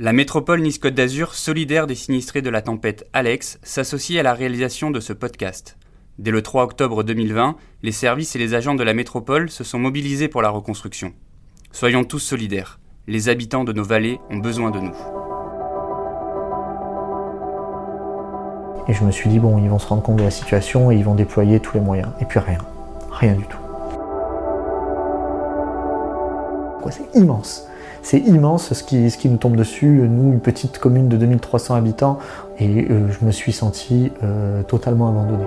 La métropole Nice-Côte d'Azur, solidaire des sinistrés de la tempête Alex, s'associe à la réalisation de ce podcast. Dès le 3 octobre 2020, les services et les agents de la métropole se sont mobilisés pour la reconstruction. Soyons tous solidaires. Les habitants de nos vallées ont besoin de nous. Et je me suis dit, bon, ils vont se rendre compte de la situation et ils vont déployer tous les moyens. Et puis rien. Rien du tout. C'est immense c'est immense ce qui, nous tombe dessus. Nous, une petite commune de 2300 habitants, et euh, je me suis senti euh, totalement abandonné.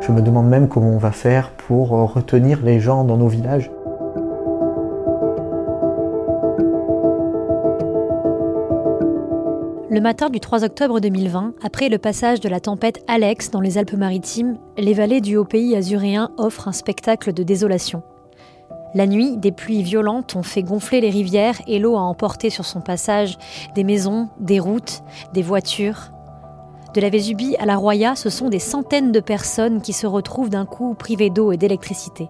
Je me demande même comment on va faire pour euh, retenir les gens dans nos villages. Le matin du 3 octobre 2020, après le passage de la tempête Alex dans les Alpes-Maritimes, les vallées du haut pays azuréen offrent un spectacle de désolation. La nuit, des pluies violentes ont fait gonfler les rivières et l'eau a emporté sur son passage des maisons, des routes, des voitures. De la Vésubie à la Roya, ce sont des centaines de personnes qui se retrouvent d'un coup privées d'eau et d'électricité.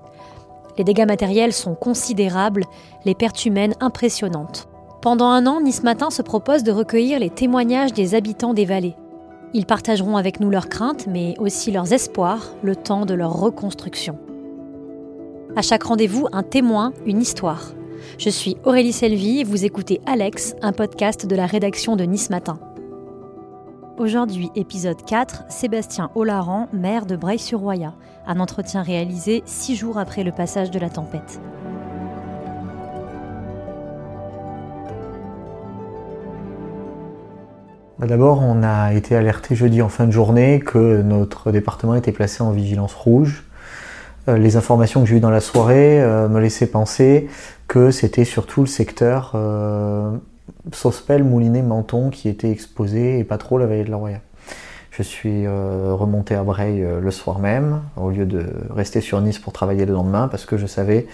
Les dégâts matériels sont considérables, les pertes humaines impressionnantes. Pendant un an, Nice Matin se propose de recueillir les témoignages des habitants des vallées. Ils partageront avec nous leurs craintes, mais aussi leurs espoirs, le temps de leur reconstruction. À chaque rendez-vous, un témoin, une histoire. Je suis Aurélie Selvi et vous écoutez Alex, un podcast de la rédaction de Nice Matin. Aujourd'hui, épisode 4, Sébastien Olaran, maire de Breil-sur-Roya. Un entretien réalisé six jours après le passage de la tempête. Bah, d'abord, on a été alerté jeudi en fin de journée que notre département était placé en vigilance rouge les informations que j'ai eues dans la soirée euh, me laissaient penser que c'était surtout le secteur euh, Sospel, Moulinet, Menton qui était exposé et pas trop la vallée de la Roya. Je suis remonté à Breil le soir même, au lieu de rester sur Nice pour travailler le lendemain, parce que je savais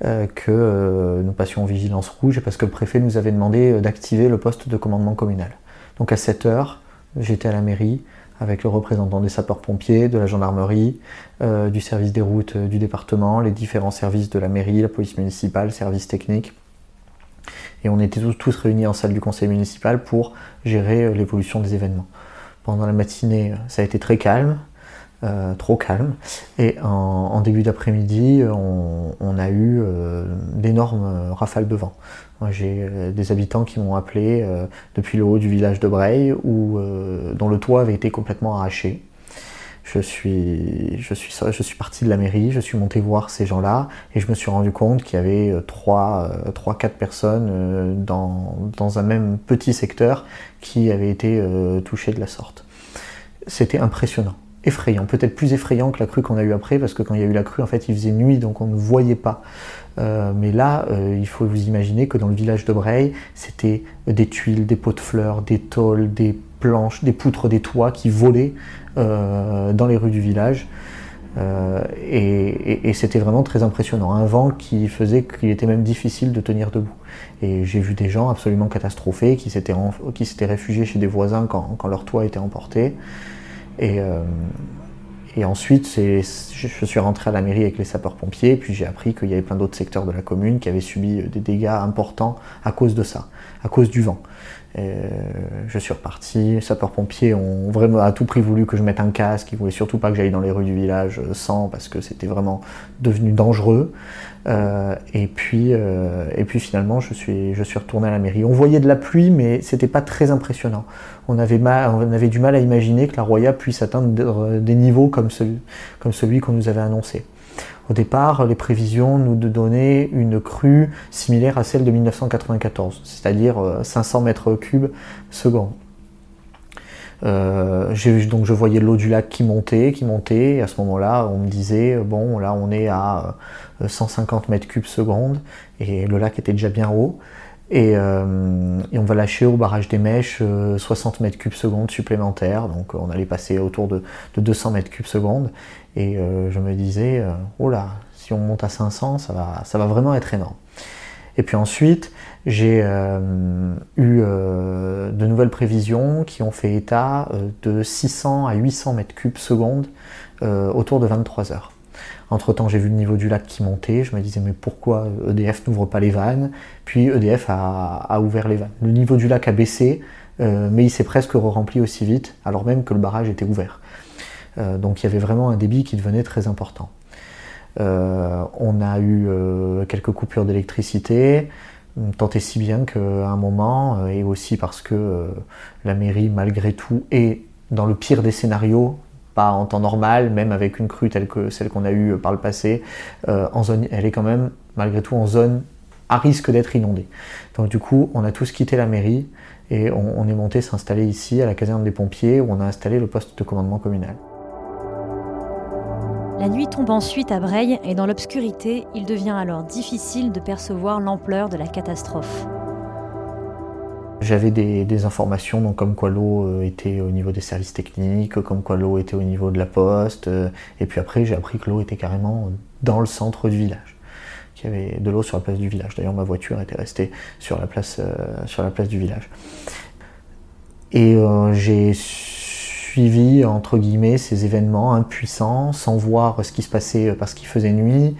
que nous passions en vigilance rouge et parce que le préfet nous avait demandé d'activer le poste de commandement communal. Donc à 7 heures, j'étais à la mairie, avec le représentant des sapeurs-pompiers, de la gendarmerie, euh, du service des routes euh, du département, les différents services de la mairie, la police municipale, services techniques. Et on était tous, réunis en salle du conseil municipal pour gérer euh, l'évolution des événements. Pendant la matinée, ça a été très calme, trop calme. Et en, début d'après-midi, on, a eu d'énormes rafales de vent. J'ai euh, des habitants qui m'ont appelé euh, depuis le haut du village de Breil, où, euh, dont le toit avait été complètement arraché. Je suis, je, suis, je suis parti de la mairie, je suis monté voir ces gens-là et je me suis rendu compte qu'il y avait 3-4 personnes dans, dans, un même petit secteur qui avaient été touchées de la sorte. C'était impressionnant effrayant, peut-être plus effrayant que la crue qu'on a eue après, parce que quand il y a eu la crue, en fait, il faisait nuit, donc on ne voyait pas. Euh, mais là, euh, il faut vous imaginer que dans le village de Breil, c'était des tuiles, des pots de fleurs, des tôles, des planches, des poutres des toits qui volaient euh, dans les rues du village. et, c'était vraiment très impressionnant. Un vent qui faisait qu'il était même difficile de tenir debout. Et j'ai vu des gens absolument catastrophés qui s'étaient réfugiés chez des voisins quand, quand leur toit était emporté. Et, euh, et ensuite, je suis rentré à la mairie avec les sapeurs-pompiers, puis j'ai appris qu'il y avait plein d'autres secteurs de la commune qui avaient subi des dégâts importants à cause de ça, à cause du vent. Euh, je suis reparti. Les sapeurs-pompiers ont vraiment à tout prix voulu que je mette un casque. Ils voulaient surtout pas que j'aille dans les rues du village euh, sans parce que c'était vraiment devenu dangereux. Euh, et puis, et puis finalement, je suis, je suis retourné à la mairie. On voyait de la pluie, mais c'était pas très impressionnant. On avait, mal, on avait du mal à imaginer que la Roya puisse atteindre des niveaux comme celui, comme celui qu'on nous avait annoncé. Au départ, les prévisions nous donnaient une crue similaire à celle de 1994, c'est-à-dire 500 euh, mètres cubes seconde. Euh, donc je voyais l'eau du lac qui montait, qui montait, et à ce moment-là, on me disait, bon, là on est à 150 euh, mètres cubes seconde, et le lac était déjà bien haut. Et, on va lâcher au barrage des Mèches 60 mètres cubes seconde supplémentaires, donc on allait passer autour de, de 200 mètres cubes seconde. Et euh, je me disais, euh, oh là, si on monte à 500, ça va, ça va vraiment être énorme. Et puis ensuite, j'ai euh, eu de nouvelles prévisions qui ont fait état de 600 à 800 mètres cubes seconde autour de 23 heures. Entre-temps, j'ai vu le niveau du lac qui montait. Je me disais, mais pourquoi EDF n'ouvre pas les vannes? Puis EDF a, ouvert les vannes. Le niveau du lac a baissé, mais il s'est presque rempli aussi vite, alors même que le barrage était ouvert. donc il y avait vraiment un débit qui devenait très important. on a eu quelques coupures d'électricité tant et si bien qu'à un moment, euh, et aussi parce que euh, la mairie, malgré tout, est dans le pire des scénarios, pas en temps normal, même avec une crue telle que celle qu'on a eue par le passé, euh, elle est quand même, malgré tout, en zone à risque d'être inondée. Donc du coup, on a tous quitté la mairie et on est monté s'installer ici, à la caserne des pompiers, où on a installé le poste de commandement communal. La nuit tombe ensuite à Breil et dans l'obscurité, il devient alors difficile de percevoir l'ampleur de la catastrophe. J'avais des, informations donc comme quoi l'eau euh, était au niveau des services techniques, comme quoi l'eau était au niveau de la poste, euh, et puis après j'ai appris que l'eau était carrément dans le centre du village, qu'il y avait de l'eau sur la place du village. D'ailleurs ma voiture était restée sur la place, euh, du village. Et j'ai suivi entre guillemets ces événements impuissants sans voir ce qui se passait parce qu'il faisait nuit.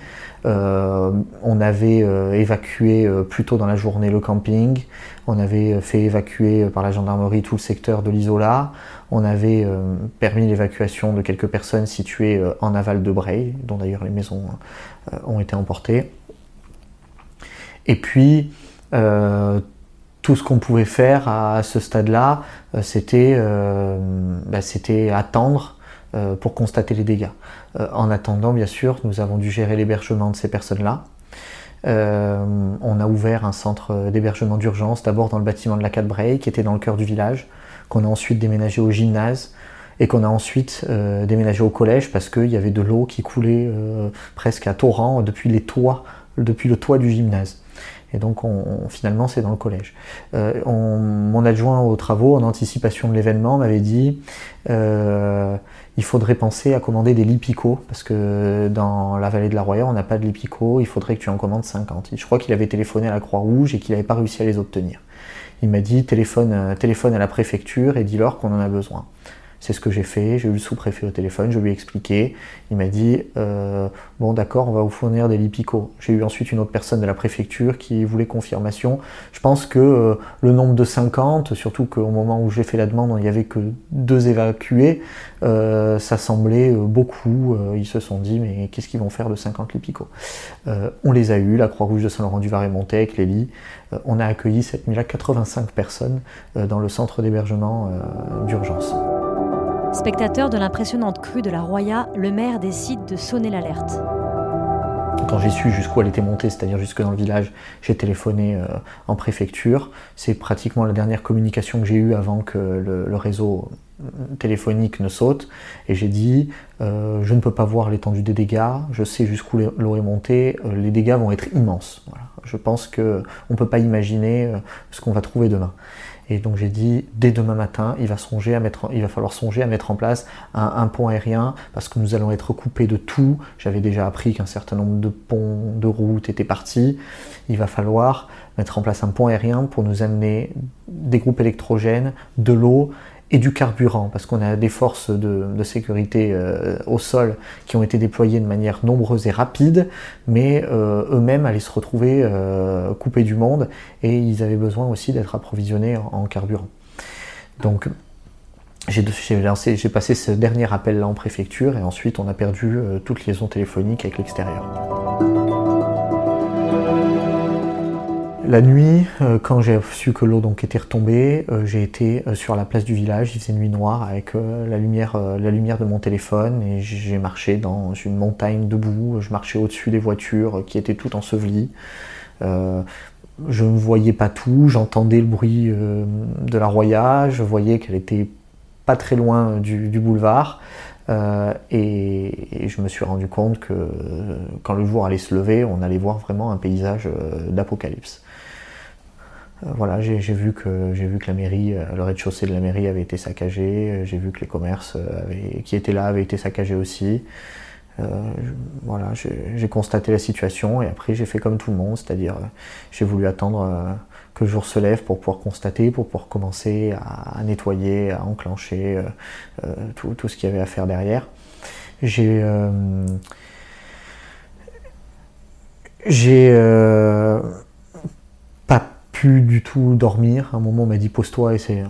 Euh, on avait euh, évacué euh, plus tôt dans la journée le camping, on avait fait évacuer par la gendarmerie tout le secteur de l'Isola, on avait permis l'évacuation de quelques personnes situées en aval de Bray, dont d'ailleurs les maisons ont été emportées. Et puis tout ce qu'on pouvait faire à ce stade-là, euh, c'était euh, bah, attendre euh, pour constater les dégâts. en attendant, bien sûr, nous avons dû gérer l'hébergement de ces personnes-là. on a ouvert un centre d'hébergement d'urgence, d'abord dans le bâtiment de la 4 qui était dans le cœur du village, qu'on a ensuite déménagé au gymnase et qu'on a ensuite déménagé au collège parce qu'il y avait de l'eau qui coulait presque à torrent depuis les toits, depuis le toit du gymnase. Et donc on, finalement c'est dans le collège. Euh, mon adjoint aux travaux, en anticipation de l'événement, m'avait dit euh, il faudrait penser à commander des lits parce que dans la vallée de la Roya on n'a pas de lits il faudrait que tu en commandes 50. Je crois qu'il avait téléphoné à la Croix-Rouge et qu'il n'avait pas réussi à les obtenir. Il m'a dit téléphone, téléphone à la préfecture et dis-leur qu'on en a besoin. C'est ce que j'ai fait, j'ai eu le sous-préfet au téléphone, je lui ai expliqué. Il m'a dit euh, Bon, d'accord, on va vous fournir des lipico. J'ai eu ensuite une autre personne de la préfecture qui voulait confirmation. Je pense que euh, le nombre de 50, surtout qu'au moment où j'ai fait la demande, il n'y avait que deux évacués, euh, ça semblait beaucoup. ils se sont dit Mais qu'est-ce qu'ils vont faire de 50 lipico On les a eus, la Croix-Rouge de Saint-Laurent-du-Var est avec les lits. on a accueilli cette nuit-là 85 personnes dans le centre d'hébergement d'urgence. Spectateur de l'impressionnante crue de la Roya, le maire décide de sonner l'alerte. Quand j'ai su jusqu'où elle était montée, c'est-à-dire jusque dans le village, j'ai téléphoné euh, en préfecture. C'est pratiquement la dernière communication que j'ai eue avant que le, réseau téléphonique ne saute. Et j'ai dit, euh, je ne peux pas voir l'étendue des dégâts, je sais jusqu'où l'eau est montée, les dégâts vont être immenses. Je pense qu'on ne peut pas imaginer ce qu'on va trouver demain. Et donc j'ai dit, dès demain matin, il va, songer va falloir songer à mettre en place un, pont aérien parce que nous allons être coupés de tout. J'avais déjà appris qu'un certain nombre de ponts, de routes étaient partis. Il va falloir mettre en place un pont aérien pour nous amener des groupes électrogènes, de l'eau et du carburant, parce qu'on a des forces de, sécurité euh, au sol qui ont été déployées de manière nombreuse et rapide, mais euh, eux-mêmes allaient se retrouver euh, coupés du monde et ils avaient besoin aussi d'être approvisionnés en, carburant. Donc j'ai j'ai passé ce dernier appel-là en préfecture et ensuite on a perdu toute liaison téléphonique avec l'extérieur. La nuit, euh, quand j'ai su que l'eau était retombée, euh, j'ai été euh, sur la place du village, il faisait nuit noire avec la, lumière, la lumière de mon téléphone et j'ai marché dans une montagne debout, je marchais au-dessus des voitures qui étaient toutes ensevelies. je ne voyais pas tout, j'entendais le bruit de la Roya, je voyais qu'elle était pas très loin du, boulevard. et, je me suis rendu compte que quand le jour allait se lever, on allait voir vraiment un paysage d'apocalypse. Euh, voilà, j'ai vu que j'ai vu que la mairie, euh, le rez-de-chaussée de la mairie avait été saccagé. Euh, j'ai vu que les commerces qui étaient là avaient été saccagés aussi. voilà, j'ai constaté la situation et après j'ai fait comme tout le monde, c'est-à-dire j'ai voulu attendre que le jour se lève pour pouvoir constater, pour pouvoir commencer à, nettoyer, à enclencher tout, tout, ce qu'il y avait à faire derrière. J'ai J'ai pu du tout dormir. À un moment, on m'a dit pose-toi et c'est.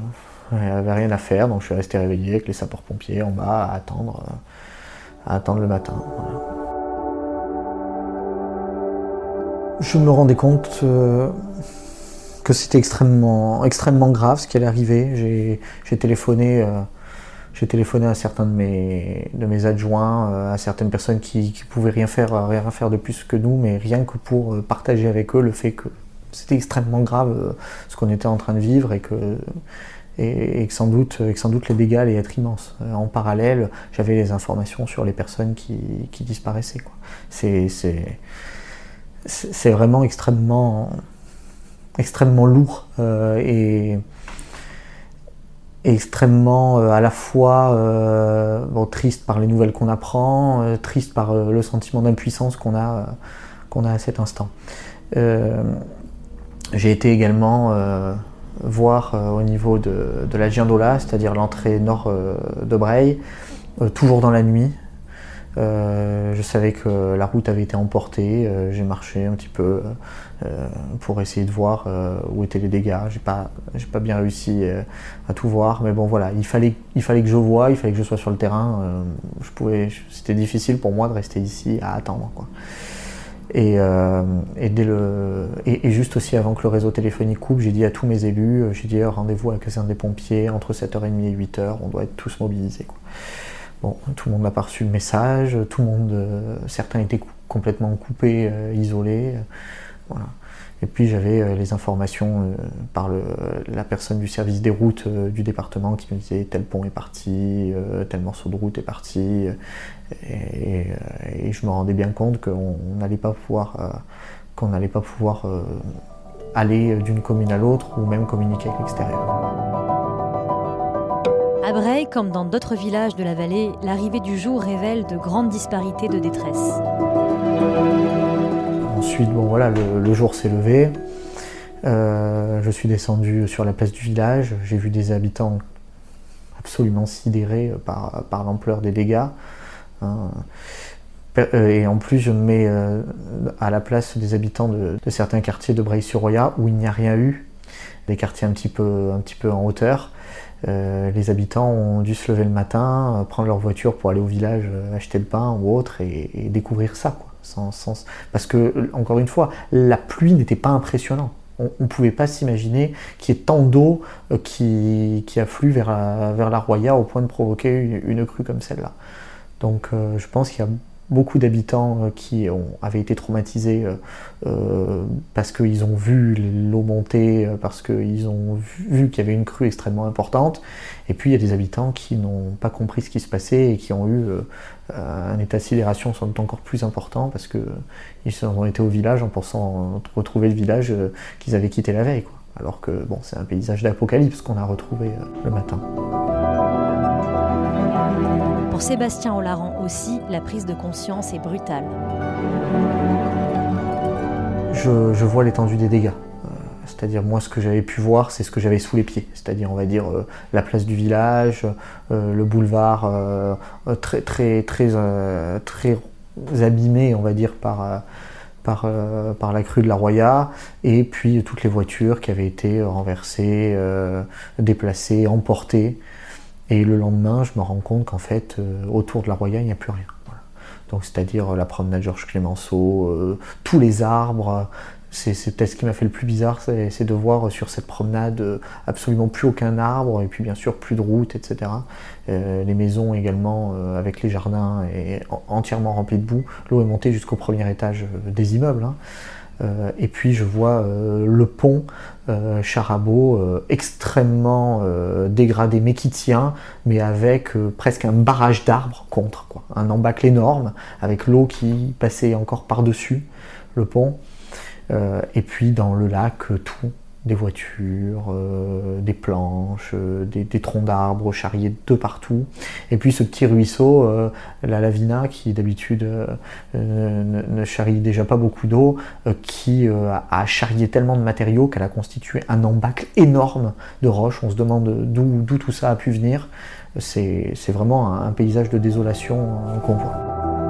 Il n'y avait rien à faire, donc je suis resté réveillé avec les sapeurs-pompiers en bas à attendre, à attendre le matin. Je me rendais compte que c'était extrêmement, extrêmement grave ce qui allait arriver. J'ai téléphoné, euh, j'ai téléphoné à certains de mes, adjoints, euh, à certaines personnes qui, qui pouvaient rien faire, rien faire de plus que nous, mais rien que pour euh, partager avec eux le fait que c'était extrêmement grave ce qu'on était en train de vivre et que, et, que, sans doute, que sans doute les dégâts allaient être immenses. En parallèle, j'avais les informations sur les personnes qui, qui disparaissaient. C'est vraiment extrêmement extrêmement lourd euh, et, extrêmement euh, à la fois euh, triste par les nouvelles qu'on apprend, triste par le sentiment d'impuissance qu'on a, qu'on a à cet instant. J'ai été également voir au niveau de, de la Giandola, c'est-à-dire l'entrée nord de Breil, toujours dans la nuit, euh, je savais que la route avait été emportée. Euh, j'ai marché un petit peu euh, pour essayer de voir où étaient les dégâts. J'ai pas, j'ai pas bien réussi à tout voir, mais bon voilà, il fallait, il fallait que je voie, il fallait que je sois sur le terrain. je pouvais, c'était difficile pour moi de rester ici à attendre. Quoi. Et, et, juste aussi avant que le réseau téléphonique coupe, j'ai dit à tous mes élus, j'ai dit rendez-vous à la des pompiers entre 7h30 et 8h, on doit être tous mobilisés. Bon, tout le monde n'a pas reçu le message, tout le monde, euh, certains étaient complètement coupés, euh, isolés. Euh, voilà. Et puis j'avais les informations par le, la personne du service des routes du département qui me disait tel pont est parti, tel morceau de route est parti. Et, je me rendais bien compte qu'on n'allait pas pouvoir, qu'on n'allait pas pouvoir aller d'une commune à l'autre ou même communiquer avec l'extérieur. À Breil, comme dans d'autres villages de la vallée, l'arrivée du jour révèle de grandes disparités de détresse. Ensuite, bon voilà, le, jour s'est levé. Euh, je suis descendu sur la place du village. J'ai vu des habitants absolument sidérés par, l'ampleur des dégâts. Hein. Euh, et en plus, je me mets euh, à la place des habitants de, certains quartiers de Breil-sur-Roya où il n'y a rien eu, des quartiers un petit peu, en hauteur. Les habitants ont dû se lever le matin, prendre leur voiture pour aller au village acheter le pain ou autre et, découvrir ça. Parce que, encore une fois, la pluie n'était pas impressionnante. On ne pouvait pas s'imaginer qu'il y ait tant d'eau qui, qui, afflue vers la, vers la Roya au point de provoquer une, crue comme celle-là. Donc je pense qu'il y a beaucoup d'habitants euh, qui ont, avaient été traumatisés euh, euh, parce qu'ils ont vu l'eau monter, parce qu'ils ont vu, qu'il y avait une crue extrêmement importante. Et puis il y a des habitants qui n'ont pas compris ce qui se passait et qui ont eu un état de sidération sans doute encore plus important parce qu'ils ont été au village en pensant retrouver le village qu'ils avaient quitté la veille. Alors que bon, c'est un paysage d'apocalypse qu'on a retrouvé le matin. Pour Sébastien Olaran aussi, la prise de conscience est brutale. Je, vois l'étendue des dégâts. Euh, c'est-à-dire moi ce que j'avais pu voir, c'est ce que j'avais sous les pieds. C'est-à-dire on va dire euh, la place du village, euh, le boulevard très très très très abîmé, on va dire par par, la crue de la Roya, et puis toutes les voitures qui avaient été renversées, déplacées, emportées. Et le lendemain, je me rends compte qu'en fait, euh, autour de la Roya, il n'y a plus rien. Donc, c'est-à-dire euh, la promenade Georges Clémenceau, euh, tous les arbres. C'est, peut-être ce qui m'a fait le plus bizarre, c'est, de voir sur cette promenade absolument plus aucun arbre, et puis bien sûr plus de route, etc. les maisons également, avec les jardins, entièrement remplis de boue. L'eau est montée jusqu'au premier étage des immeubles. Hein. Euh, et puis je vois euh, le pont euh, Charabot extrêmement dégradé mais qui tient, mais avec presque un barrage d'arbres contre, quoi. un embâcle énorme avec l'eau qui passait encore par-dessus le pont. Et puis dans le lac, tout des voitures, euh, des planches, euh, des, troncs d'arbres charriés de partout. Et puis ce petit ruisseau, euh, la Lavina, qui d'habitude ne, charrie déjà pas beaucoup d'eau, qui a charrié tellement de matériaux qu'elle a constitué un embâcle énorme de roches. On se demande d'où tout ça a pu venir. C'est vraiment un, paysage de désolation qu'on voit.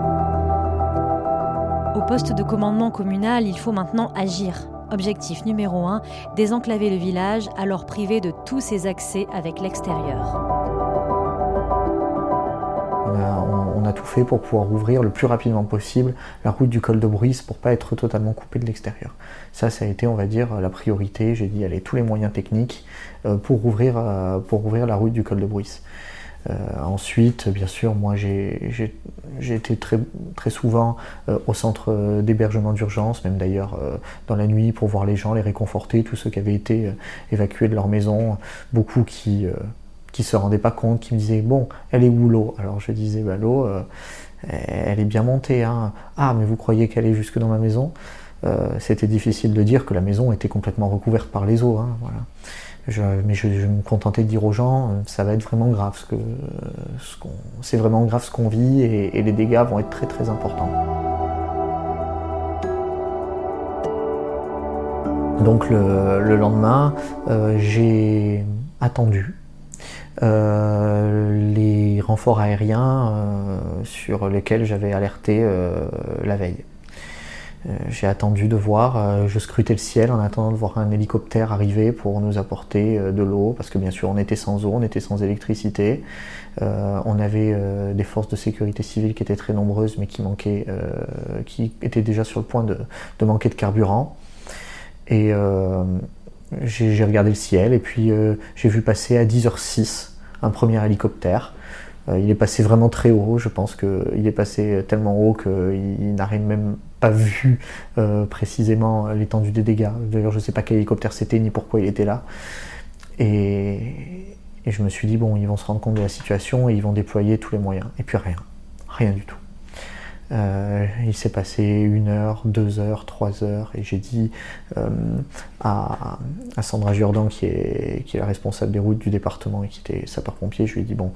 Poste de commandement communal, il faut maintenant agir. Objectif numéro 1, désenclaver le village, alors privé de tous ses accès avec l'extérieur. On a, tout fait pour pouvoir ouvrir le plus rapidement possible la route du col de Bruisse pour pas être totalement coupé de l'extérieur. Ça, ça a été, on va dire, la priorité. J'ai dit, allez, tous les moyens techniques euh, pour ouvrir, euh, pour ouvrir la route du col de Bruisse. Euh, ensuite, bien sûr, moi j'ai été très, très souvent euh, au centre d'hébergement d'urgence, même d'ailleurs euh, dans la nuit pour voir les gens, les réconforter, tous ceux qui avaient été évacués de leur maison, beaucoup qui qui se rendaient pas compte, qui me disaient bon, elle est où l'eau? Alors je disais bah, l'eau, elle est bien montée. Hein. Ah mais vous croyez qu'elle est jusque dans ma maison? C'était difficile de dire que la maison était complètement recouverte par les eaux. Hein, voilà mais je, me contentais de dire aux gens, euh, ça va être vraiment grave, que, c'est vraiment grave ce qu'on vit et, les dégâts vont être très très importants. Donc le, lendemain, euh, j'ai attendu euh, les renforts aériens sur lesquels j'avais alerté la veille. Euh, j'ai attendu de voir, euh, je scrutais le ciel en attendant de voir un hélicoptère arriver pour nous apporter euh, de l'eau, parce que bien sûr on était sans eau, on était sans électricité, on avait des forces de sécurité civile qui étaient très nombreuses mais qui manquaient, qui étaient déjà sur le point de, manquer de carburant. Et j'ai regardé le ciel et puis j'ai vu passer à 10h06 un premier hélicoptère. il est passé vraiment très haut, je pense qu'il est passé tellement haut qu'il n'arrive même pas vu euh, précisément l'étendue des dégâts. D'ailleurs, je ne sais pas quel hélicoptère c'était ni pourquoi il était là. Et, je me suis dit, bon, ils vont se rendre compte de la situation et ils vont déployer tous les moyens. Et puis rien, rien du tout. Euh, il s'est passé une heure, deux heures, trois heures, et j'ai dit euh, à, Sandra Jordan, qui est, qui est la responsable des routes du département et qui était sapeur-pompier, je lui ai dit, bon,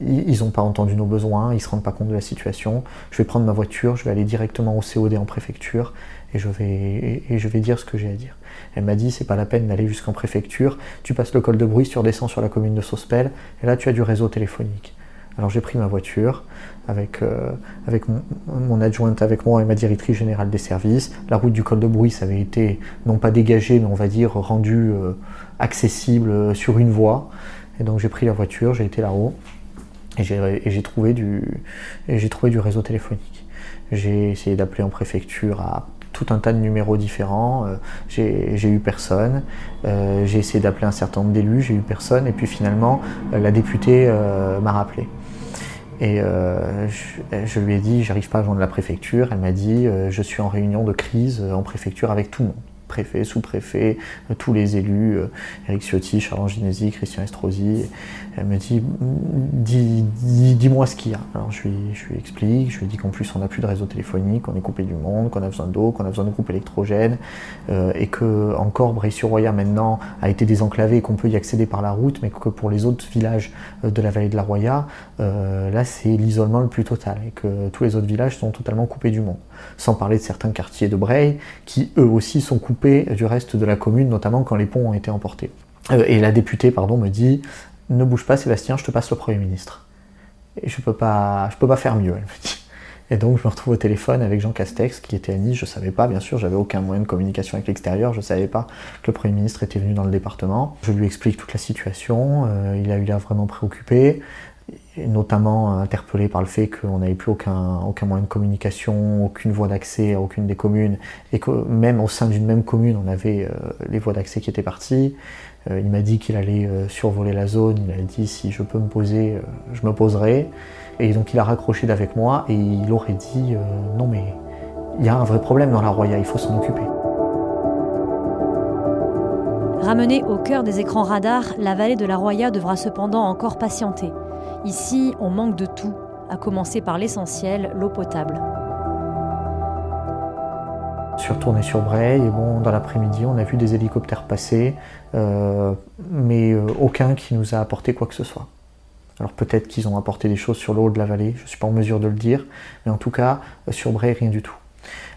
ils n'ont pas entendu nos besoins, ils ne se rendent pas compte de la situation. Je vais prendre ma voiture, je vais aller directement au COD en préfecture et je vais, dire ce que j'ai à dire. Elle m'a dit c'est pas la peine d'aller jusqu'en préfecture, tu passes le col de bruit, tu redescends sur la commune de Sospel et là tu as du réseau téléphonique. Alors j'ai pris ma voiture avec, euh, mon, adjointe avec moi et ma directrice générale des services. La route du col de bruit, ça avait été non pas dégagée, mais on va dire rendue euh, accessible euh, sur une voie. Et donc j'ai pris la voiture, j'ai été là-haut. Et j'ai trouvé, du, réseau téléphonique. J'ai essayé d'appeler en préfecture à tout un tas de numéros différents. Euh, j'ai eu personne. Euh, j'ai essayé d'appeler un certain nombre d'élus, j'ai eu personne. Et puis finalement, euh, la députée m'a rappelé. Et je, je, lui ai dit, j'arrive pas à joindre la préfecture. Elle m'a dit, je suis en réunion de crise en préfecture avec tout le monde préfet, sous-préfet, euh, tous les élus, Eric euh, Ciotti, Charles Ginesi, Christian Estrosi. Elle me dit Dis-moi ce qu'il y a. Alors je lui, je lui explique, je lui dis qu'en plus on n'a plus de réseau téléphonique, qu'on est coupé du monde, qu'on a besoin d'eau, qu'on a besoin de groupes électrogènes, euh, et que encore Bray-sur-Roya maintenant a été désenclavé et qu'on peut y accéder par la route, mais que pour les autres villages de la vallée de la Roya, là c'est l'isolement le plus total, et que tous les autres villages sont totalement coupés du monde. Sans parler de certains quartiers de Bray qui eux aussi sont coupés du reste de la commune, notamment quand les ponts ont été emportés. Euh, et la députée pardon, me dit Ne bouge pas, Sébastien, je te passe le Premier ministre. Et je peux pas, je peux pas faire mieux, elle me dit. Et donc je me retrouve au téléphone avec Jean Castex qui était à Nice, je savais pas, bien sûr, j'avais aucun moyen de communication avec l'extérieur, je savais pas que le Premier ministre était venu dans le département. Je lui explique toute la situation, euh, il a eu l'air vraiment préoccupé notamment interpellé par le fait qu'on n'avait plus aucun, aucun moyen de communication, aucune voie d'accès à aucune des communes, et que même au sein d'une même commune, on avait euh, les voies d'accès qui étaient parties. Euh, il m'a dit qu'il allait euh, survoler la zone, il a dit si je peux me poser, je me poserai. Et donc il a raccroché d'avec moi et il aurait dit non mais il y a un vrai problème dans la Roya, il faut s'en occuper. Ramenée au cœur des écrans radars, la vallée de la Roya devra cependant encore patienter. Ici, on manque de tout, à commencer par l'essentiel, l'eau potable. Je suis retourné sur Bray et bon, dans l'après-midi, on a vu des hélicoptères passer, euh, mais euh, aucun qui nous a apporté quoi que ce soit. Alors peut-être qu'ils ont apporté des choses sur le haut de la vallée, je ne suis pas en mesure de le dire, mais en tout cas, euh, sur Bray, rien du tout.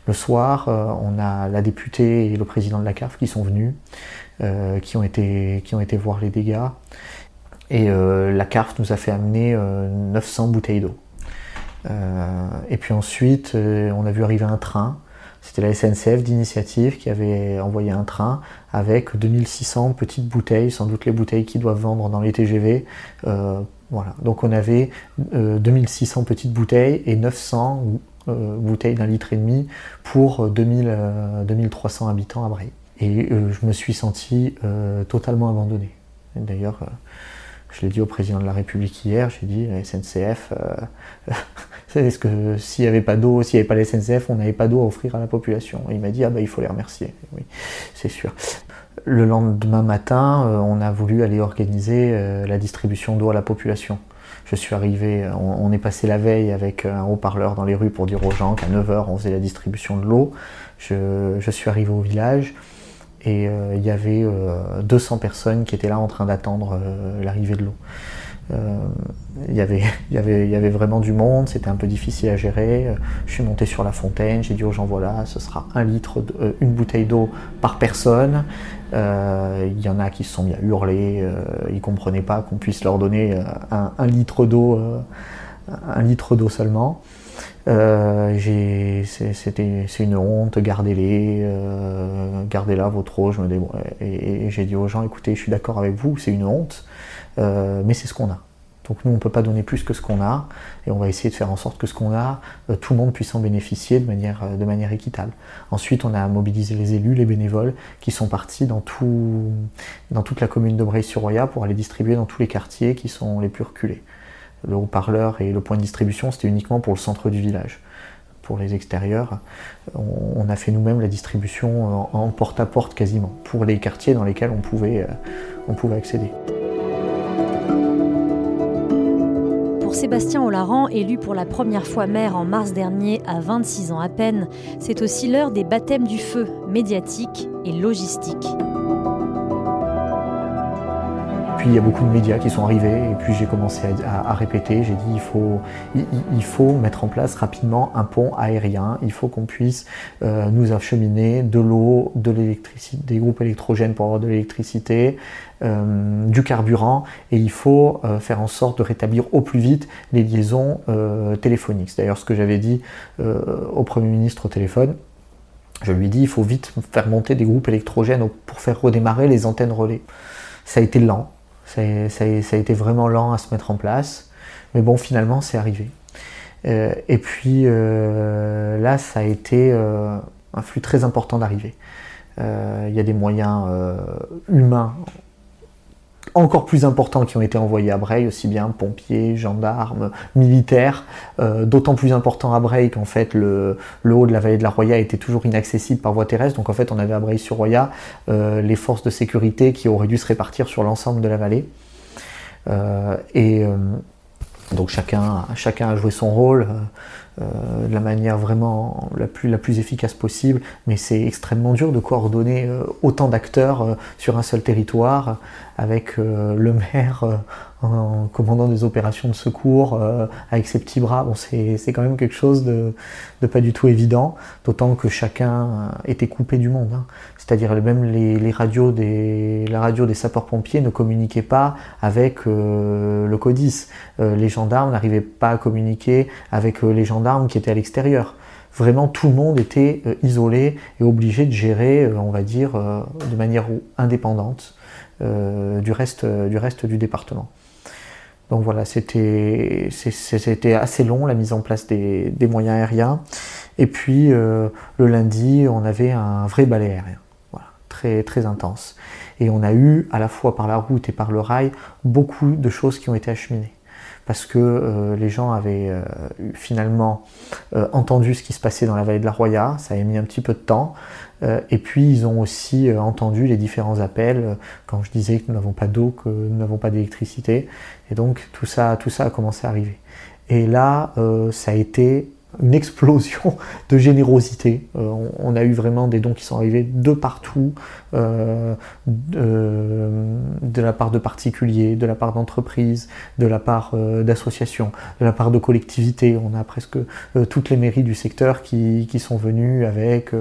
Le soir, on a la députée et le président de la CAF qui sont venus, qui, ont été, qui ont été voir les dégâts. Et euh, la CARF nous a fait amener 900 euh, bouteilles d'eau. et puis ensuite, on a vu arriver un train. C'était la SNCF d'initiative qui avait envoyé un train avec 2600 petites bouteilles, sans doute les bouteilles qui doivent vendre dans les TGV. voilà. Donc on avait 2600 petites bouteilles et 900 bouteilles d'un litre et demi pour 2000, 2300 habitants à Bray. Et je me suis senti totalement abandonné. D'ailleurs, euh, je l'ai dit au président de la République hier, j'ai dit la SNCF, euh, est-ce que s'il n'y avait pas d'eau, s'il n'y avait pas la SNCF, on n'avait pas d'eau à offrir à la population il m'a dit, ah bah il faut les remercier. Oui, c'est sûr. Le lendemain matin, euh, on a voulu aller organiser la distribution d'eau à la population. Je suis arrivé, on, est passé la veille avec un haut-parleur dans les rues pour dire aux gens qu'à 9h on faisait la distribution de l'eau. je, suis arrivé au village, et euh, il y avait 200 euh, personnes qui étaient là en train d'attendre euh, l'arrivée de l'eau. Il y, avait, y, avait, y avait vraiment du monde, c'était un peu difficile à gérer. Je suis monté sur la fontaine, j'ai dit aux gens voilà, ce sera un litre, une bouteille d'eau par personne. Il y en a qui se sont mis à hurler, ils ne comprenaient pas qu'on puisse leur donner un, un litre d'eau, un litre d'eau seulement. Euh, c'est une honte, gardez-les, euh, gardez-la votre eau. Je me et, j'ai dit aux gens, écoutez, je suis d'accord avec vous, c'est une honte, euh, mais c'est ce qu'on a. Donc nous, on ne peut pas donner plus que ce qu'on a, et on va essayer de faire en sorte que ce qu'on a, tout le monde puisse en bénéficier de manière, équitable. Ensuite, on a mobilisé les élus, les bénévoles, qui sont partis dans, dans toute la commune de Bray-sur-Roya pour aller distribuer dans tous les quartiers qui sont les plus reculés le haut-parleur et le point de distribution, c'était uniquement pour le centre du village. Pour les extérieurs, on, a fait nous-mêmes la distribution en porte-à-porte quasiment, pour les quartiers dans lesquels on pouvait, euh, on pouvait accéder. Pour Sébastien Olaran, élu pour la première fois maire en mars dernier à 26 ans à peine, c'est aussi l'heure des baptêmes du feu, médiatiques et logistiques puis il y a beaucoup de médias qui sont arrivés et puis j'ai commencé à, répéter, j'ai dit il faut, mettre en place rapidement un pont aérien, il faut qu'on puisse euh, nous acheminer de l'eau, de l'électricité, des groupes électrogènes pour avoir de l'électricité, euh, du carburant et il faut euh, faire en sorte de rétablir au plus vite les liaisons téléphoniques. C'est d'ailleurs ce que j'avais dit au Premier ministre au téléphone. Je lui ai dit il faut vite faire monter des groupes électrogènes pour faire redémarrer les antennes relais. Ça a été lent, ça, a été vraiment lent à se mettre en place. Mais bon, finalement, c'est arrivé. Euh, et puis euh, là, ça a été euh, un flux très important d'arrivée. Il y a des moyens humains encore plus importants qui ont été envoyés à Breil, aussi bien pompiers, gendarmes, militaires, euh, d'autant plus important à Breil qu'en fait le, haut de la vallée de la Roya était toujours inaccessible par voie terrestre, donc en fait on avait à Breil-sur-Roya euh, les forces de sécurité qui auraient dû se répartir sur l'ensemble de la vallée. Euh, et donc chacun, chacun a joué son rôle. De la manière vraiment la plus, efficace possible, mais c'est extrêmement dur de coordonner autant d'acteurs sur un seul territoire, avec le maire en commandant des opérations de secours avec ses petits bras. Bon, c'est quand même quelque chose de, pas du tout évident, d'autant que chacun était coupé du monde. Hein. C'est-à-dire même les, radios des, la radio des sapeurs-pompiers ne communiquaient pas avec le CODIS. les gendarmes n'arrivaient pas à communiquer avec les gendarmes qui étaient à l'extérieur. Vraiment, tout le monde était euh, isolé et obligé de gérer, euh, on va dire, euh, de manière indépendante du, reste, du reste du département. Donc voilà, c'était assez long la mise en place des, moyens aériens. Et puis le lundi, on avait un vrai balai aérien, très, très intense. Et on a eu, à la fois par la route et par le rail, beaucoup de choses qui ont été acheminées parce que euh, les gens avaient euh, finalement euh, entendu ce qui se passait dans la vallée de la Roya, ça a mis un petit peu de temps, et puis ils ont aussi entendu les différents appels quand je disais que nous n'avons pas d'eau, que nous n'avons pas d'électricité, et donc tout ça, tout ça a commencé à arriver. Et là, ça a été une explosion de générosité. Euh, on, a eu vraiment des dons qui sont arrivés de partout, euh, de, la part de particuliers, de la part d'entreprises, de la part euh, d'associations, de la part de collectivités. On a presque toutes les mairies du secteur qui, sont venues avec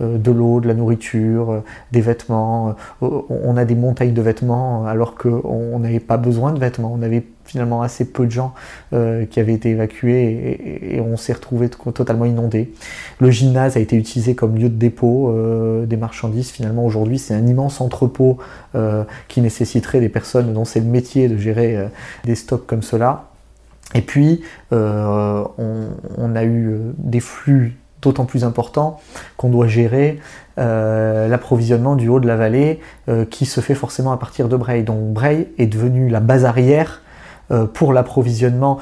de l'eau, de la nourriture, des vêtements. on a des montagnes de vêtements alors qu'on n'avait pas besoin de vêtements. On avait finalement assez peu de gens euh, qui avaient été évacués et, on s'est retrouvé totalement inondé. Le gymnase a été utilisé comme lieu de dépôt euh, des marchandises. Finalement, aujourd'hui, c'est un immense entrepôt euh, qui nécessiterait des personnes dont c'est le métier de gérer des stocks comme cela. Et puis, on, a eu des flux d'autant plus importants qu'on doit gérer l'approvisionnement du haut de la vallée qui se fait forcément à partir de Breil. Donc Breil est devenu la base arrière pour l'approvisionnement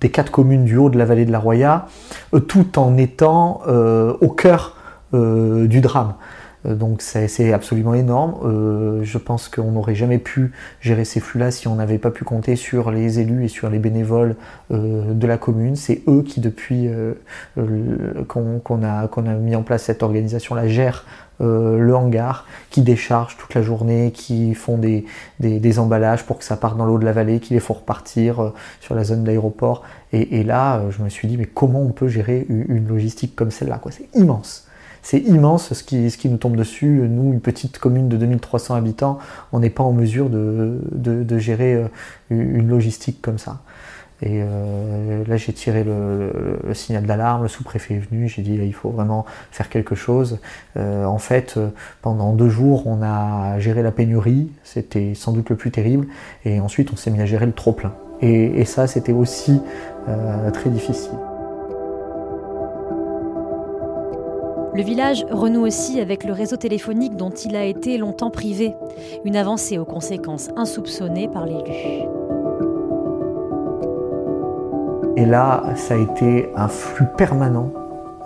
des quatre communes du haut de la vallée de la Roya, euh, tout en étant euh, au cœur du drame. Donc c'est absolument énorme. je pense qu'on n'aurait jamais pu gérer ces flux-là si on n'avait pas pu compter sur les élus et sur les bénévoles de la commune. C'est eux qui, depuis qu'on a, mis en place cette organisation-là, gèrent euh, le hangar, qui déchargent toute la journée, qui font des, emballages pour que ça parte dans l'eau de la vallée, qui les font repartir euh, sur la zone d'aéroport. Et, là, euh, je me suis dit, mais comment on peut gérer une logistique comme celle-là C'est immense. C'est immense ce qui, ce qui nous tombe dessus. Nous, une petite commune de 2300 habitants, on n'est pas en mesure de gérer une logistique comme ça. Et euh, là, j'ai tiré le, signal d'alarme, le sous-préfet est venu, j'ai dit il faut vraiment faire quelque chose. Euh, en fait, pendant deux jours, on a géré la pénurie, c'était sans doute le plus terrible, et ensuite on s'est mis à gérer le trop-plein. Et, ça, c'était aussi euh, très difficile. Le village renoue aussi avec le réseau téléphonique dont il a été longtemps privé, une avancée aux conséquences insoupçonnées par l'élu. Et là, ça a été un flux permanent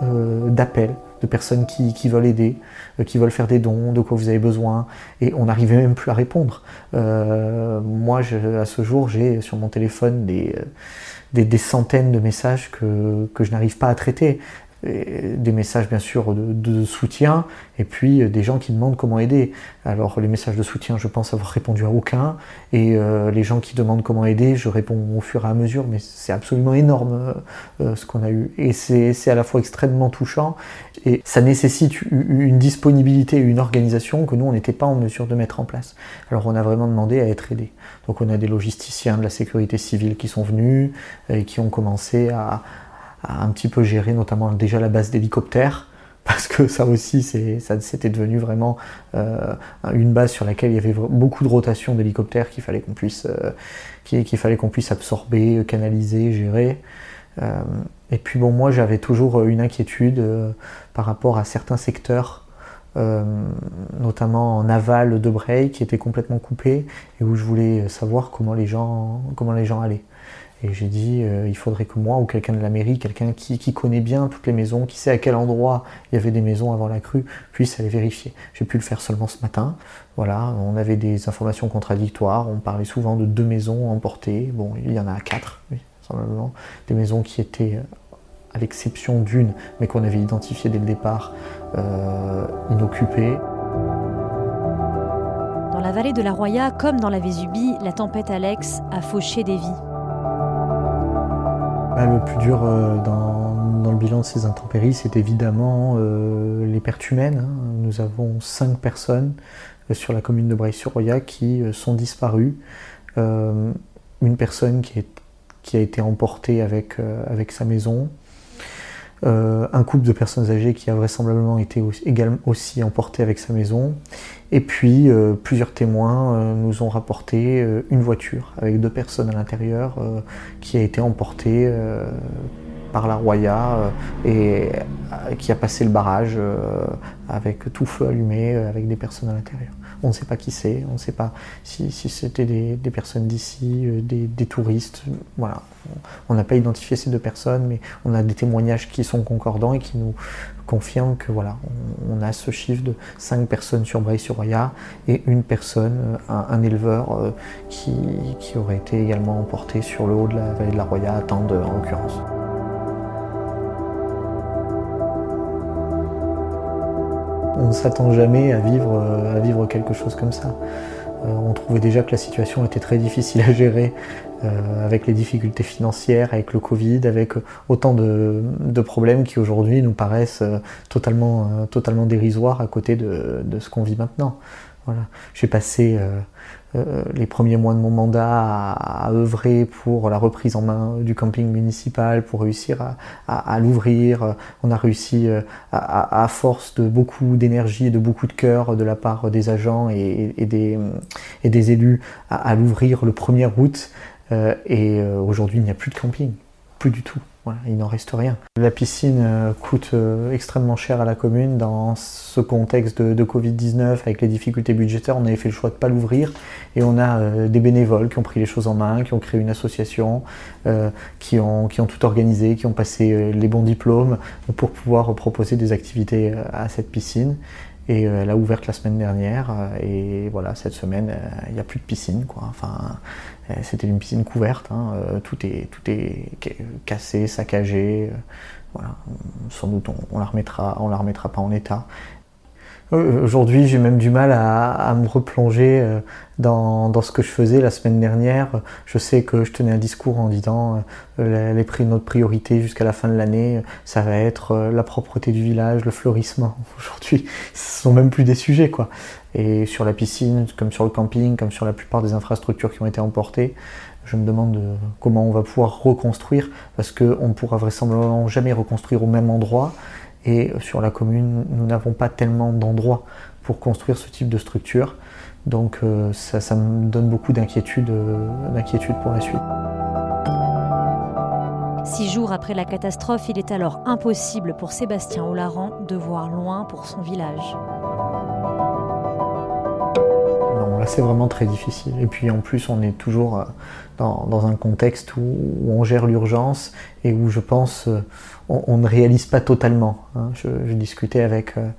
euh, d'appels de personnes qui, veulent aider, euh, qui veulent faire des dons, de quoi vous avez besoin, et on n'arrivait même plus à répondre. Euh, moi, à ce jour, j'ai sur mon téléphone des, centaines de messages que je n'arrive pas à traiter des messages bien sûr de, soutien et puis euh, des gens qui demandent comment aider. Alors les messages de soutien, je pense avoir répondu à aucun et euh, les gens qui demandent comment aider, je réponds au fur et à mesure, mais c'est absolument énorme euh, ce qu'on a eu et c'est à la fois extrêmement touchant et ça nécessite une disponibilité et une organisation que nous on n'était pas en mesure de mettre en place. Alors on a vraiment demandé à être aidé. Donc on a des logisticiens de la sécurité civile qui sont venus et qui ont commencé à un petit peu gérer notamment déjà la base d'hélicoptères parce que ça aussi c'était devenu vraiment euh, une base sur laquelle il y avait beaucoup de rotation d'hélicoptères qu'il fallait qu'on puisse euh, qu'il fallait qu'on puisse absorber, canaliser, gérer. Euh, et puis bon moi j'avais toujours une inquiétude par rapport à certains secteurs notamment en aval de Bray qui était complètement coupé et où je voulais savoir comment les gens comment les gens allaient. Et j'ai dit, euh, il faudrait que moi ou quelqu'un de la mairie, quelqu'un qui, connaît bien toutes les maisons, qui sait à quel endroit il y avait des maisons avant la crue, puisse aller vérifier. J'ai pu le faire seulement ce matin. Voilà, on avait des informations contradictoires. On parlait souvent de deux maisons emportées. Bon, il y en a quatre, oui. Des maisons qui étaient, à l'exception d'une, mais qu'on avait identifiées dès le départ, euh, inoccupées. Dans la vallée de la Roya, comme dans la Vésubie, la tempête Alex a fauché des vies. Le plus dur euh, dans, le bilan de ces intempéries, c'est évidemment euh, les pertes humaines. Hein. Nous avons cinq personnes euh, sur la commune de Breil-sur-Roya qui sont disparues. une personne qui, a été emportée avec sa maison. Un couple de personnes âgées qui a vraisemblablement été également aussi emporté avec sa maison. Et puis euh, plusieurs témoins euh, nous ont rapporté euh, une voiture avec deux personnes à l'intérieur qui a été emportée par la Roya et qui a passé le barrage avec tout feu allumé avec des personnes à l'intérieur. On ne sait pas qui c'est, on ne sait pas si, c'était des, personnes d'ici, des, touristes. On n'a pas identifié ces deux personnes, mais on a des témoignages qui sont concordants et qui nous confirme que voilà, on, a ce chiffre de 5 personnes sur Breil-sur-Roya et une personne, euh, un, éleveur euh, qui, aurait été également emporté sur le haut de la vallée de la Roya à Tende en l'occurrence. On ne s'attend jamais à vivre, euh, à vivre quelque chose comme ça. on trouvait déjà que la situation était très difficile à gérer avec les difficultés financières, avec le Covid, avec autant de, problèmes qui aujourd'hui nous paraissent totalement, totalement dérisoires à côté de, ce qu'on vit maintenant. Voilà. J'ai passé euh, les premiers mois de mon mandat à, œuvrer pour la reprise en main du camping municipal, pour réussir à, l'ouvrir. On a réussi euh, à, force de beaucoup d'énergie et de beaucoup de cœur de la part des agents et, des, et des, élus à, l'ouvrir le 1er août. Euh, et aujourd'hui, il n'y a plus de camping, plus du tout il n'en reste rien. La piscine euh, coûte euh, extrêmement cher à la commune dans ce contexte de, Covid-19 avec les difficultés budgétaires. On avait fait le choix de ne pas l'ouvrir et on a euh, des bénévoles qui ont pris les choses en main, qui ont créé une association, qui, ont, qui ont tout organisé, qui ont passé les bons diplômes pour pouvoir proposer des activités à cette piscine. Et elle a ouvert la semaine dernière. Et voilà, cette semaine, il n'y a plus de piscine. Quoi. Enfin, euh, c'était une piscine couverte, hein, euh, tout, est, tout est cassé, saccagé. Euh, voilà. Sans doute on, la remettra, on la remettra pas en état. Aujourd'hui, j'ai même du mal à, me replonger dans, ce que je faisais la semaine dernière. Je sais que je tenais un discours en disant les, les, notre priorité jusqu'à la fin de l'année, ça va être la propreté du village, le fleurissement. Aujourd'hui, ce sont même plus des sujets, quoi. Et sur la piscine, comme sur le camping, comme sur la plupart des infrastructures qui ont été emportées, je me demande euh, comment on va pouvoir reconstruire, parce qu'on ne pourra vraisemblablement jamais reconstruire au même endroit. Et sur la commune, nous n'avons pas tellement d'endroits pour construire ce type de structure. Donc euh, ça, me donne beaucoup euh, d'inquiétude pour la suite. Six jours après la catastrophe, il est alors impossible pour Sébastien Olaran de voir loin pour son village c'est vraiment très difficile. Et puis en plus, on est toujours euh, dans, un contexte où, on gère l'urgence et où je pense euh, on, ne réalise pas totalement. Hein. Je, discutais avec euh,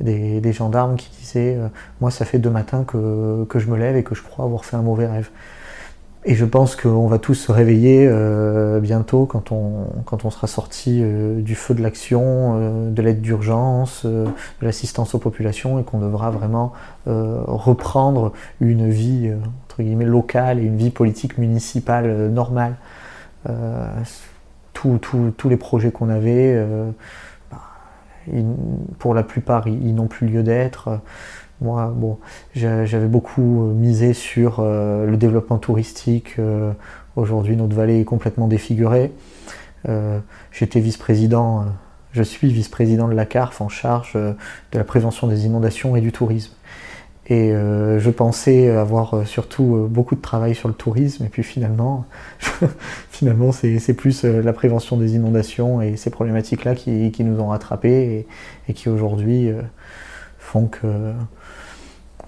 des, gendarmes qui disaient Moi, ça fait deux matins que, que je me lève et que je crois avoir fait un mauvais rêve. Et je pense qu'on va tous se réveiller euh, bientôt quand on, quand on sera sorti euh, du feu de l'action, euh, de l'aide d'urgence, de l'assistance aux populations et qu'on devra vraiment reprendre une vie entre guillemets locale et une vie politique municipale normale. tous les projets qu'on avait, bah, pour la plupart, ils n'ont plus lieu d'être. Moi, bon, j'avais beaucoup euh, misé sur euh, le développement touristique. Euh, aujourd'hui, notre vallée est complètement défigurée. J'étais vice-président, je suis vice-président de la CARF en charge de la prévention des inondations et du tourisme. Et je pensais avoir surtout beaucoup de travail sur le tourisme, et puis finalement, finalement c'est plus la prévention des inondations et ces problématiques-là qui, nous ont rattrapés et, et qui aujourd'hui font que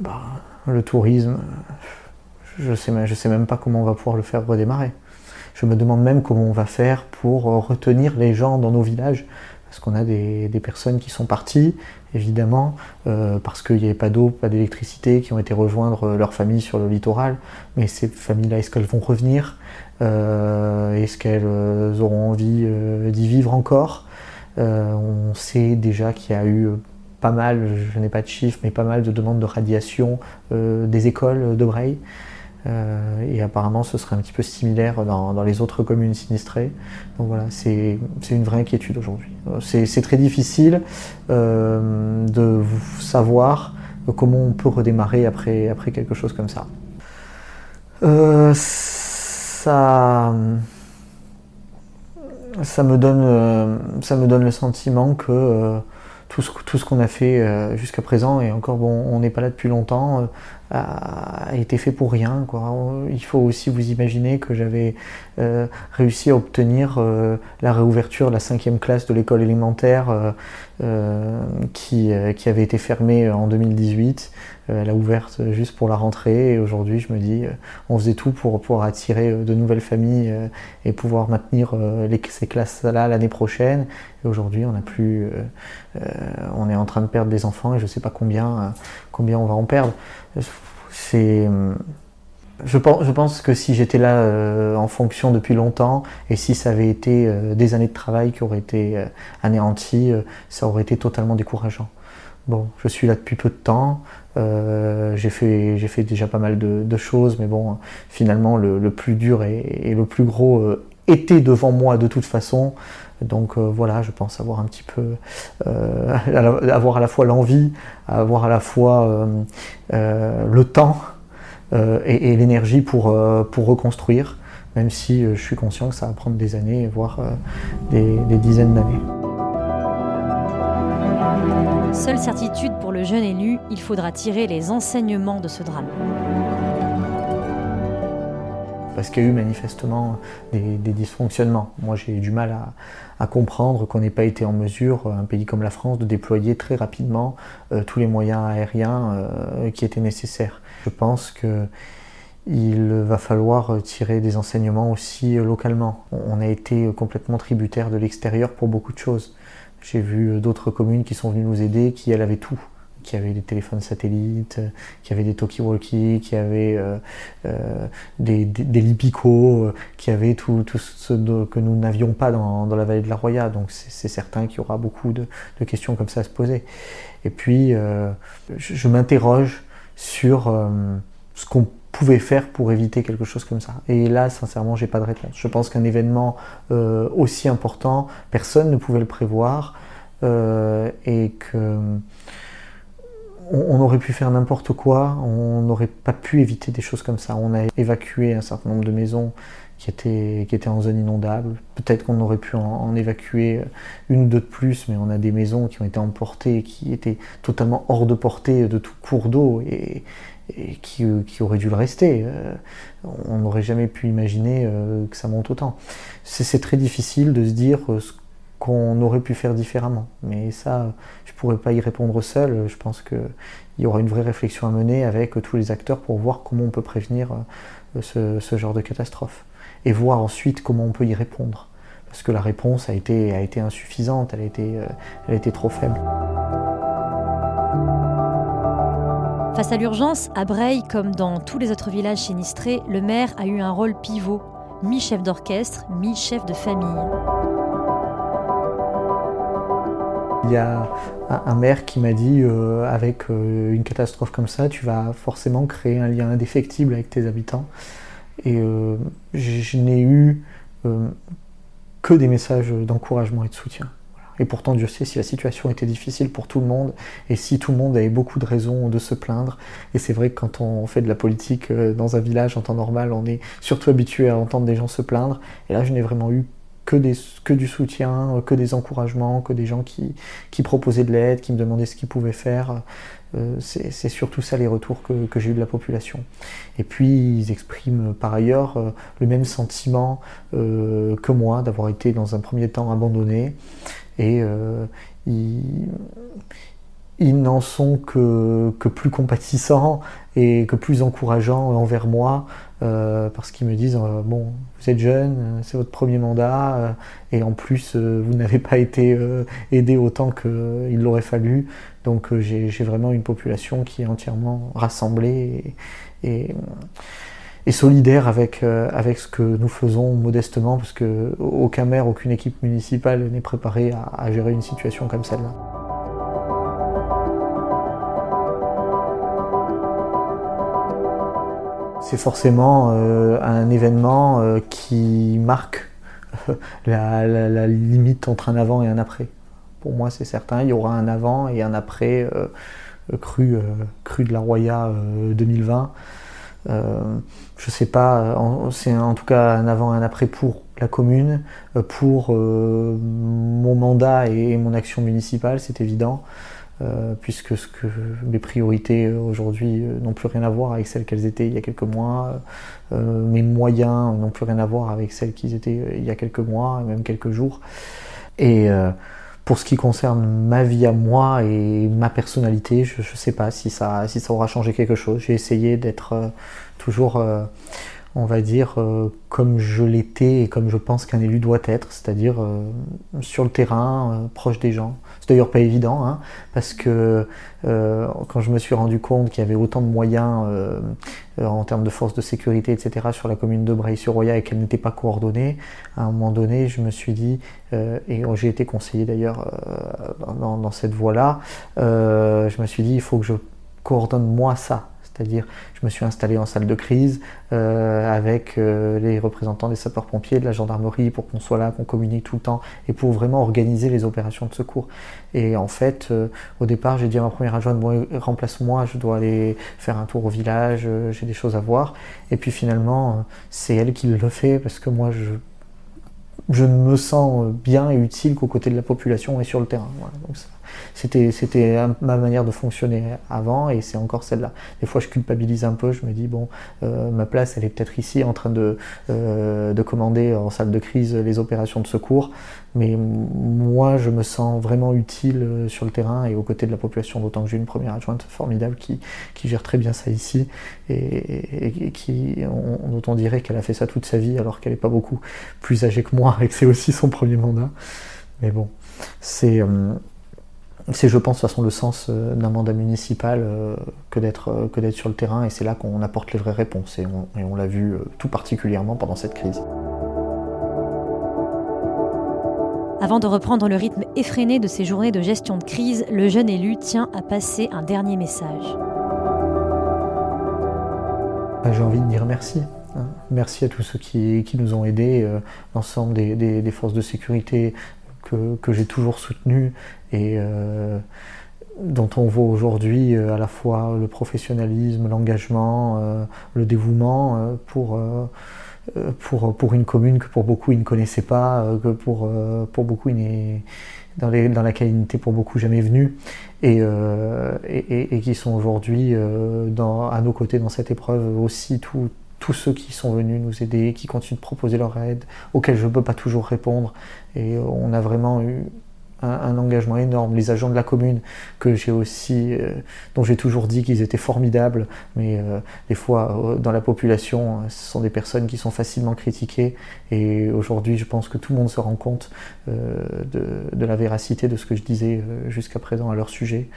bah, le tourisme, je ne sais, même pas comment on va pouvoir le faire redémarrer. Je me demande même comment on va faire pour retenir les gens dans nos villages, parce qu'on a des, personnes qui sont parties, évidemment, euh, parce qu'il n'y avait pas d'eau, pas d'électricité, qui ont été rejoindre leur famille sur le littoral. Mais ces familles-là, est-ce qu'elles vont revenir? Euh, Est-ce qu'elles auront envie euh, d'y vivre encore? On sait déjà qu'il y a eu pas mal, je n'ai pas de chiffres, mais pas mal de demandes de radiation euh, des écoles de Breil. Euh, et apparemment, ce serait un petit peu similaire dans, les autres communes sinistrées. Donc voilà, c'est une vraie inquiétude aujourd'hui. Euh, c'est très difficile de savoir comment on peut redémarrer après, après quelque chose comme ça. ça, ça, me donne, ça me donne le sentiment que tout ce, qu'on a fait euh, jusqu'à présent, et encore bon, on n'est pas là depuis longtemps, euh, a été fait pour rien. Quoi. Il faut aussi vous imaginer que j'avais euh, réussi à obtenir la réouverture de la cinquième classe de l'école élémentaire qui, qui, avait été fermée en 2018. elle a ouverte juste pour la rentrée et aujourd'hui je me dis on faisait tout pour pouvoir attirer de nouvelles familles et pouvoir maintenir ces classes-là l'année prochaine. Et aujourd'hui on n'a plus on est en train de perdre des enfants et je ne sais pas combien, combien on va en perdre. C'est, je pense, je pense que si j'étais là euh, en fonction depuis longtemps et si ça avait été euh, des années de travail qui auraient été euh, anéanties, ça aurait été totalement décourageant. Bon, je suis là depuis peu de temps, j'ai fait, fait déjà pas mal de, choses, mais bon, finalement, le, plus dur et, le plus gros était devant moi de toute façon. Donc voilà, je pense avoir un petit peu, avoir à la fois l'envie, avoir à la fois le temps et, l'énergie pour, pour reconstruire, même si je suis conscient que ça va prendre des années, voire des dizaines d'années. Seule certitude pour le jeune élu, il faudra tirer les enseignements de ce drame. Parce qu'il y a eu manifestement des, dysfonctionnements. Moi j'ai du mal à, comprendre qu'on n'ait pas été en mesure, un pays comme la France, de déployer très rapidement euh, tous les moyens aériens euh, qui étaient nécessaires. Je pense qu'il va falloir tirer des enseignements aussi localement. On a été complètement tributaire de l'extérieur pour beaucoup de choses. J'ai vu euh, d'autres communes qui sont venues nous aider, qui elles avaient tout qui avaient des téléphones satellites, qui avaient des talkie-walkie, qui avaient euh, euh, des, des, qui avaient tout, ce que nous n'avions pas dans, la vallée de la Roya. Donc c'est certain qu'il y aura beaucoup de, questions comme ça à se poser. Et puis, je, m'interroge sur ce qu'on pouvait faire pour éviter quelque chose comme ça Et là, sincèrement, j'ai pas de réponse. Je pense qu'un événement euh, aussi important, personne ne pouvait le prévoir euh, et que on, aurait pu faire n'importe quoi, on n'aurait pas pu éviter des choses comme ça. On a évacué un certain nombre de maisons qui étaient, qui étaient en zone inondable. Peut-être qu'on aurait pu en, évacuer une ou deux de plus, mais on a des maisons qui ont été emportées, qui étaient totalement hors de portée de tout cours d'eau. Et, qui, qui, aurait dû le rester. Euh, on n'aurait jamais pu imaginer euh, que ça monte autant. C'est très difficile de se dire euh, ce qu'on aurait pu faire différemment. Mais ça, je ne pourrais pas y répondre seul. Je pense qu'il y aura une vraie réflexion à mener avec tous les acteurs pour voir comment on peut prévenir ce, ce, genre de catastrophe. Et voir ensuite comment on peut y répondre. Parce que la réponse a été, insuffisante, elle a été, elle a été trop faible. Face à l'urgence, à Breil, comme dans tous les autres villages sinistrés, le maire a eu un rôle pivot, mi-chef d'orchestre, mi-chef de famille. Il y a un maire qui m'a dit, euh, avec euh, une catastrophe comme ça, tu vas forcément créer un lien indéfectible avec tes habitants. Et euh, je n'ai eu que des messages d'encouragement et de soutien. Et pourtant, Dieu sait si la situation était difficile pour tout le monde et si tout le monde avait beaucoup de raisons de se plaindre. Et c'est vrai que quand on fait de la politique dans un village en temps normal, on est surtout habitué à entendre des gens se plaindre. Et là, je n'ai vraiment eu que, des, que du soutien, euh, que des encouragements, que des gens qui, qui proposaient de l'aide, qui me demandaient ce qu'ils pouvaient faire. Euh, c'est surtout ça les retours que, que j'ai eu de la population. Et puis ils expriment par ailleurs le même sentiment que moi d'avoir été dans un premier temps abandonné et euh, ils, n'en sont que, que, plus compatissants et que plus encourageants envers moi euh, parce qu'ils me disent euh, bon vous êtes jeune c'est votre premier mandat et en plus vous n'avez pas été aidé autant qu'il l'aurait fallu donc j'ai vraiment une population qui est entièrement rassemblée et solidaire avec, euh, avec ce que nous faisons modestement, parce que aucun maire, aucune équipe municipale n'est préparée à, gérer une situation comme celle-là. C'est forcément euh, un événement euh, qui marque la, limite entre un avant et un après. Pour moi, c'est certain, il y aura un avant et un après cru, cru de la Roya 2020. Euh, je sais pas, c'est en tout cas un avant et un après pour la commune, euh, pour euh, mon mandat et mon action municipale, c'est évident, puisque ce que mes priorités aujourd'hui n'ont plus rien à voir avec celles qu'elles étaient il y a quelques mois, mes moyens n'ont plus rien à voir avec celles qu'ils étaient il y a quelques mois, même quelques jours. Et pour ce qui concerne ma vie à moi et ma personnalité, je ne sais pas si ça, aura changé quelque chose. J'ai essayé d'être euh, toujours, euh, on va dire, euh, comme je l'étais et comme je pense qu'un élu doit être, c'est-à-dire sur le terrain, proche des gens. C'est d'ailleurs pas évident, hein, parce que euh, quand je me suis rendu compte qu'il y avait autant de moyens euh, en termes de forces de sécurité, etc., sur la commune de Breil-sur-Roya et qu'elle n'était pas coordonnée, à un moment donné, je me suis dit, euh, et j'ai été conseillé d'ailleurs dans, cette voie-là, je me suis dit, il faut que je coordonne moi ça C'est-à-dire, je me suis installé en salle de crise euh, avec euh, les représentants des sapeurs-pompiers, de la gendarmerie, pour qu'on soit là, qu'on communique tout le temps et pour vraiment organiser les opérations de secours. Et en fait, euh, au départ, j'ai dit à ma première adjointe, bon, remplace-moi, je dois aller faire un tour au village, j'ai des choses à voir. Et puis finalement, c'est elle qui le fait parce que moi, je ne me sens bien et utile qu'aux côtés de la population et sur le terrain. Donc c'était, c'était ma manière de fonctionner avant et c'est encore celle-là. Des fois, je culpabilise un peu, je me dis, bon, euh, ma place, elle est peut-être ici en train de, euh, de commander en salle de crise les opérations de secours. Mais moi, je me sens vraiment utile euh, sur le terrain et aux côtés de la population, d'autant que j'ai une première adjointe formidable qui, qui gère très bien ça ici et, qui, on dirait qu'elle a fait ça toute sa vie alors qu'elle n'est pas beaucoup plus âgée que moi et que c'est aussi son premier mandat. Mais bon, c'est c'est, je pense, de toute façon le sens euh, d'un mandat municipal euh, que d'être euh, que d'être sur le terrain, et c'est là qu'on apporte les vraies réponses, et on, l'a vu tout particulièrement pendant cette crise. Avant de reprendre le rythme effréné de ses journées de gestion de crise, le jeune élu tient à passer un dernier message. Bah, j'ai envie de dire merci. Hein. Merci à tous ceux qui, nous ont aidés, l'ensemble des, forces de sécurité, que, j'ai toujours soutenu et euh, dont on voit aujourd'hui euh, à la fois le professionnalisme, l'engagement, euh, le dévouement pour, pour, pour une commune que pour beaucoup ils ne connaissaient pas, que pour, pour beaucoup ils dans, les, dans laquelle ils n'étaient pour beaucoup jamais venus et, et, et, qui sont aujourd'hui à nos côtés dans cette épreuve aussi tout, tous ceux qui sont venus nous aider, qui continuent de proposer leur aide, auxquels je ne peux pas toujours répondre. Et on a vraiment eu un, engagement énorme. Les agents de la commune, que j'ai aussi, euh, dont j'ai toujours dit qu'ils étaient formidables, mais euh, des fois euh, dans la population, ce sont des personnes qui sont facilement critiquées. Et aujourd'hui, je pense que tout le monde se rend compte de, la véracité de ce que je disais jusqu'à présent à leur sujet,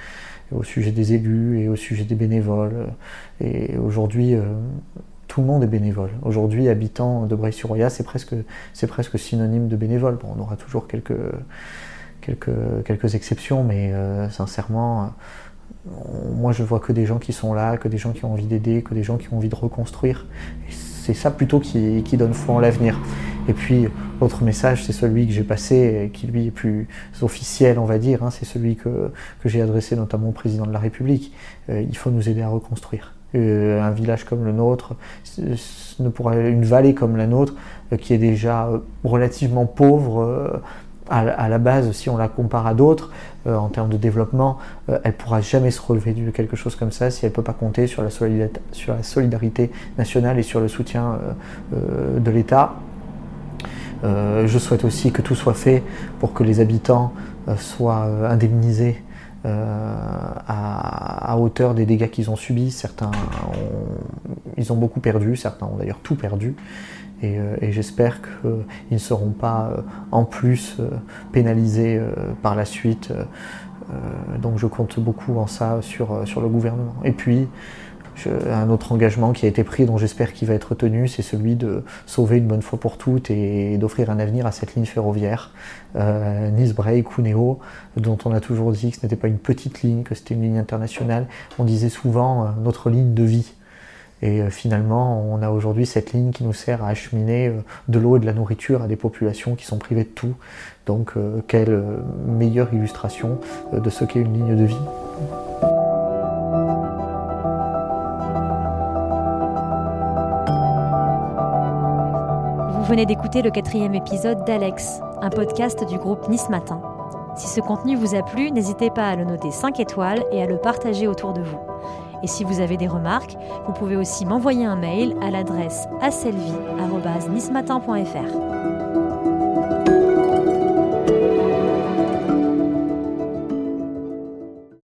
au sujet des élus et au sujet des bénévoles. Et aujourd'hui, tout le monde est bénévole. Aujourd'hui, habitant de Bray-sur-Roya, c'est presque, presque synonyme de bénévole. Bon, on aura toujours quelques, quelques, quelques exceptions, mais euh, sincèrement, euh, moi je vois que des gens qui sont là, que des gens qui ont envie d'aider, que des gens qui ont envie de reconstruire. c'est ça plutôt qui, qui, donne foi en l'avenir. Et puis, l'autre message, c'est celui que j'ai passé, qui lui est plus officiel, on va dire, hein, c'est celui que, que j'ai adressé notamment au président de la République. Euh, il faut nous aider à reconstruire. Euh, un village comme le nôtre, une vallée comme la nôtre, euh, qui est déjà euh, relativement pauvre à, la base, si on la compare à d'autres, en termes de développement, elle pourra jamais se relever de quelque chose comme ça si elle ne peut pas compter sur la solidarité nationale et sur le soutien de l'État. je souhaite aussi que tout soit fait pour que les habitants soient indemnisés euh, à, hauteur des dégâts qu'ils ont subis. Certains ont, ils ont beaucoup perdu, certains ont d'ailleurs tout perdu. Et, euh, j'espère qu'ils ne seront pas euh, en plus pénalisés par la suite. donc je compte beaucoup en ça sur, sur le gouvernement. Et puis, un autre engagement qui a été pris, dont j'espère qu'il va être tenu, c'est celui de sauver une bonne fois pour toutes et d'offrir un avenir à cette ligne ferroviaire, euh, Nice-Bray, Cuneo, dont on a toujours dit que ce n'était pas une petite ligne, que c'était une ligne internationale. On disait souvent euh, notre ligne de vie. Et euh, finalement, on a aujourd'hui cette ligne qui nous sert à acheminer de l'eau et de la nourriture à des populations qui sont privées de tout. Donc, quelle meilleure illustration de ce qu'est une ligne de vie. Venez d'écouter le quatrième épisode d'Alex, un podcast du groupe Nice Matin. Si ce contenu vous a plu, n'hésitez pas à le noter 5 étoiles et à le partager autour de vous. Et si vous avez des remarques, vous pouvez aussi m'envoyer un mail à l'adresse aselvi.nismatin.fr.